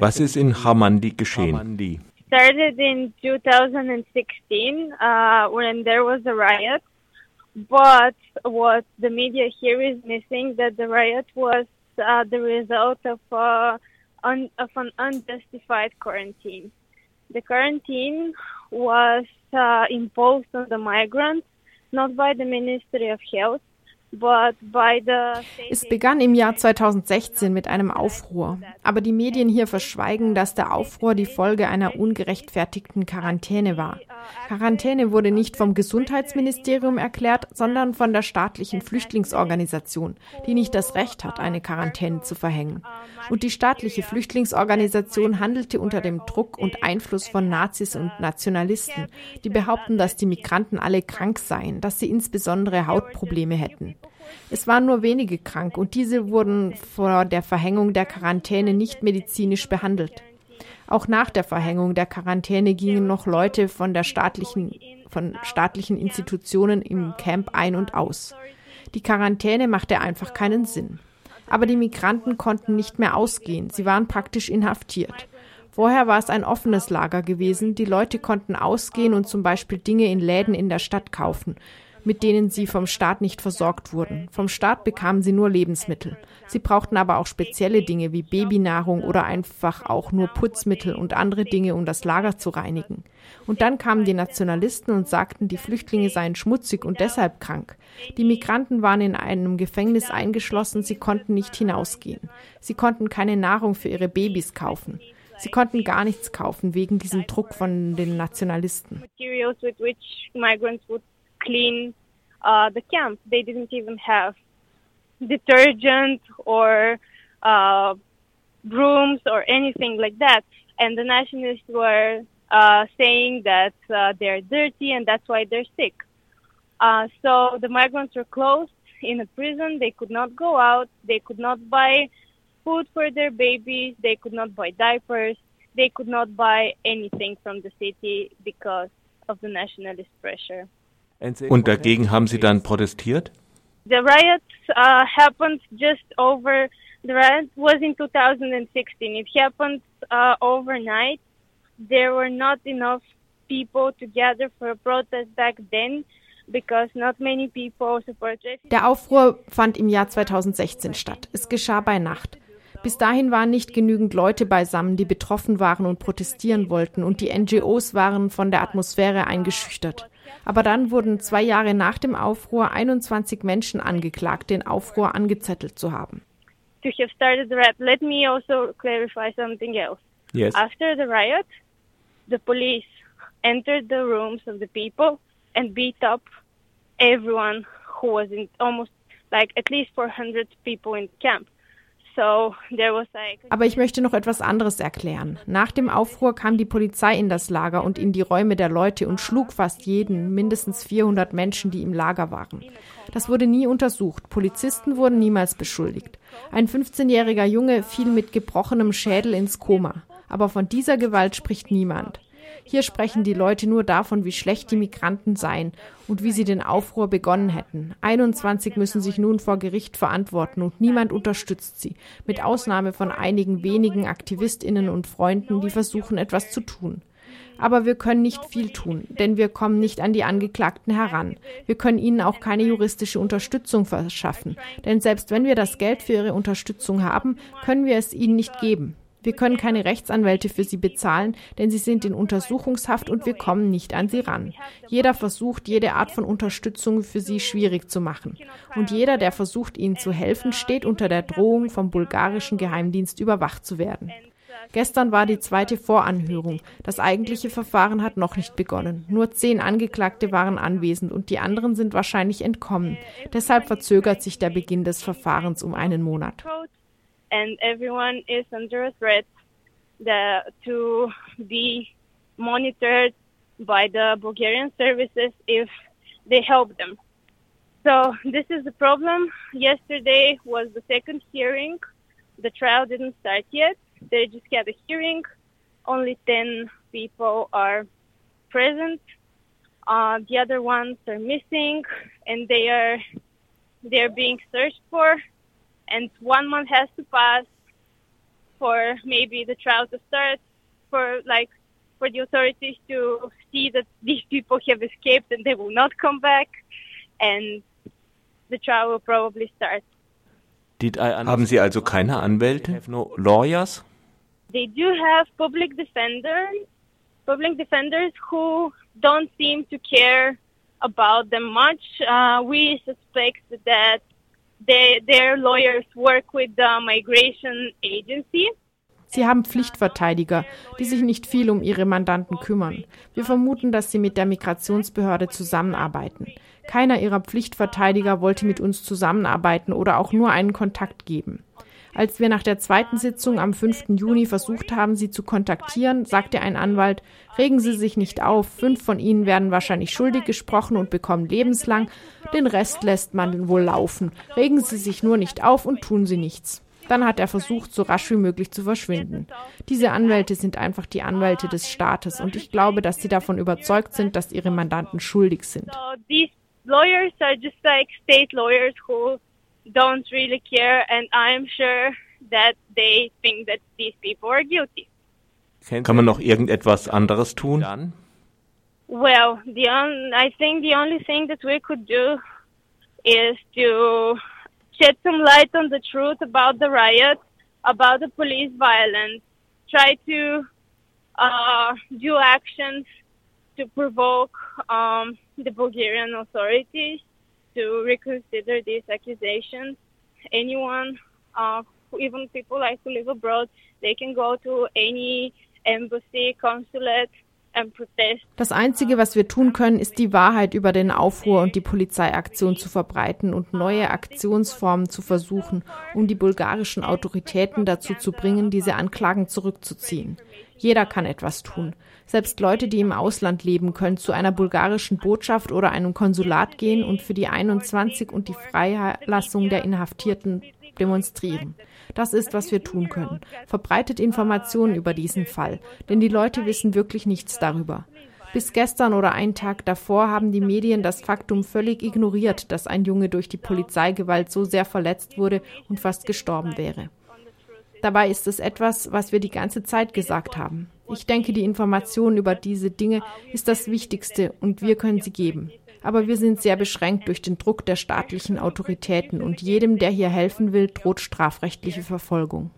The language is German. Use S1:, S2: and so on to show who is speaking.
S1: Was ist in Hamandi geschehen?
S2: Started in 2016 uh, when there was a riot, but what the media here is missing that the riot was uh, the result of, uh, un of an unjustified quarantine. The quarantine was uh, imposed on the migrants, not by the Ministry of Health,
S3: Es begann im Jahr 2016 mit einem Aufruhr. Aber die Medien hier verschweigen, dass der Aufruhr die Folge einer ungerechtfertigten Quarantäne war. Quarantäne wurde nicht vom Gesundheitsministerium erklärt, sondern von der staatlichen Flüchtlingsorganisation, die nicht das Recht hat, eine Quarantäne zu verhängen. Und die staatliche Flüchtlingsorganisation handelte unter dem Druck und Einfluss von Nazis und Nationalisten, die behaupten, dass die Migranten alle krank seien, dass sie insbesondere Hautprobleme hätten. Es waren nur wenige krank und diese wurden vor der Verhängung der Quarantäne nicht medizinisch behandelt. Auch nach der Verhängung der Quarantäne gingen noch Leute von der staatlichen, von staatlichen Institutionen im Camp ein und aus. Die Quarantäne machte einfach keinen Sinn. Aber die Migranten konnten nicht mehr ausgehen. Sie waren praktisch inhaftiert. Vorher war es ein offenes Lager gewesen. Die Leute konnten ausgehen und zum Beispiel Dinge in Läden in der Stadt kaufen mit denen sie vom Staat nicht versorgt wurden. Vom Staat bekamen sie nur Lebensmittel. Sie brauchten aber auch spezielle Dinge wie Babynahrung oder einfach auch nur Putzmittel und andere Dinge, um das Lager zu reinigen. Und dann kamen die Nationalisten und sagten, die Flüchtlinge seien schmutzig und deshalb krank. Die Migranten waren in einem Gefängnis eingeschlossen, sie konnten nicht hinausgehen. Sie konnten keine Nahrung für ihre Babys kaufen. Sie konnten gar nichts kaufen wegen diesem Druck von den Nationalisten
S2: clean uh, the camp. They didn't even have detergent or uh, brooms or anything like that. And the nationalists were uh, saying that uh, they're dirty and that's why they're sick. Uh, so the migrants were closed in a prison. They could not go out. They could not buy food for their babies. They could not buy diapers. They could not buy anything from the city because of the nationalist pressure.
S1: Und dagegen haben Sie dann protestiert?
S2: The riots uh, happened just over. The riot was in 2016. It happened uh, overnight. There were not enough people together for a protest back then.
S3: Der Aufruhr fand im Jahr 2016 statt. Es geschah bei Nacht. Bis dahin waren nicht genügend Leute beisammen, die betroffen waren und protestieren wollten, und die NGOs waren von der Atmosphäre eingeschüchtert. Aber dann wurden zwei Jahre nach dem Aufruhr 21 Menschen angeklagt, den Aufruhr angezettelt zu haben.
S2: To have started the riot, let me also clarify something else.
S1: Yes.
S2: After the riot, the police entered the rooms of the people and beat up everyone who was in almost like at least 400 people in camp.
S3: Aber ich möchte noch etwas anderes erklären. Nach dem Aufruhr kam die Polizei in das Lager und in die Räume der Leute und schlug fast jeden, mindestens 400 Menschen, die im Lager waren. Das wurde nie untersucht. Polizisten wurden niemals beschuldigt. Ein 15-jähriger Junge fiel mit gebrochenem Schädel ins Koma. Aber von dieser Gewalt spricht niemand. Hier sprechen die Leute nur davon, wie schlecht die Migranten seien und wie sie den Aufruhr begonnen hätten. 21 müssen sich nun vor Gericht verantworten und niemand unterstützt sie, mit Ausnahme von einigen wenigen Aktivistinnen und Freunden, die versuchen, etwas zu tun. Aber wir können nicht viel tun, denn wir kommen nicht an die Angeklagten heran. Wir können ihnen auch keine juristische Unterstützung verschaffen, denn selbst wenn wir das Geld für ihre Unterstützung haben, können wir es ihnen nicht geben. Wir können keine Rechtsanwälte für sie bezahlen, denn sie sind in Untersuchungshaft und wir kommen nicht an sie ran. Jeder versucht, jede Art von Unterstützung für sie schwierig zu machen. Und jeder, der versucht, ihnen zu helfen, steht unter der Drohung, vom bulgarischen Geheimdienst überwacht zu werden. Gestern war die zweite Voranhörung. Das eigentliche Verfahren hat noch nicht begonnen. Nur zehn Angeklagte waren anwesend und die anderen sind wahrscheinlich entkommen. Deshalb verzögert sich der Beginn des Verfahrens um einen Monat.
S2: And everyone is under a threat to be monitored by the Bulgarian services if they help them. So this is the problem. Yesterday was the second hearing. The trial didn't start yet. They just had a hearing. Only 10 people are present. Uh, the other ones are missing and they are they're being searched for and one month has to pass for maybe the trial to start, for like for the authorities to see that these people have escaped and they will not come back, and the trial will probably start.
S1: Haben Sie also keine Anwälte? No lawyers?
S2: They do have public defenders, public defenders who don't seem to care about them much. Uh, we suspect that they, their lawyers work with the migration agency.
S3: Sie haben Pflichtverteidiger, die sich nicht viel um ihre Mandanten kümmern. Wir vermuten, dass sie mit der Migrationsbehörde zusammenarbeiten. Keiner ihrer Pflichtverteidiger wollte mit uns zusammenarbeiten oder auch nur einen Kontakt geben. Als wir nach der zweiten Sitzung am 5. Juni versucht haben, sie zu kontaktieren, sagte ein Anwalt, regen Sie sich nicht auf, fünf von Ihnen werden wahrscheinlich schuldig gesprochen und bekommen lebenslang, den Rest lässt man wohl laufen. Regen Sie sich nur nicht auf und tun Sie nichts. Dann hat er versucht, so rasch wie möglich zu verschwinden. Diese Anwälte sind einfach die Anwälte des Staates und ich glaube, dass sie davon überzeugt sind, dass ihre Mandanten schuldig sind.
S2: lawyers are just like state lawyers who don't really care, and I'm sure that they think that these people are guilty.
S1: Kann man noch irgendetwas anderes tun?
S2: Well, the on, I think the only thing that we could do is to shed some light on the truth about the riot, about the police violence, try to uh, do actions to provoke um, the Bulgarian authorities to reconsider these accusations. Anyone, uh, even people like who live abroad, they can go to any embassy, consulate
S3: Das Einzige, was wir tun können, ist die Wahrheit über den Aufruhr und die Polizeiaktion zu verbreiten und neue Aktionsformen zu versuchen, um die bulgarischen Autoritäten dazu zu bringen, diese Anklagen zurückzuziehen. Jeder kann etwas tun. Selbst Leute, die im Ausland leben, können zu einer bulgarischen Botschaft oder einem Konsulat gehen und für die 21 und die Freilassung der Inhaftierten demonstrieren. Das ist, was wir tun können. Verbreitet Informationen über diesen Fall, denn die Leute wissen wirklich nichts darüber. Bis gestern oder einen Tag davor haben die Medien das Faktum völlig ignoriert, dass ein Junge durch die Polizeigewalt so sehr verletzt wurde und fast gestorben wäre. Dabei ist es etwas, was wir die ganze Zeit gesagt haben. Ich denke, die Information über diese Dinge ist das Wichtigste und wir können sie geben. Aber wir sind sehr beschränkt durch den Druck der staatlichen Autoritäten und jedem, der hier helfen will, droht strafrechtliche Verfolgung.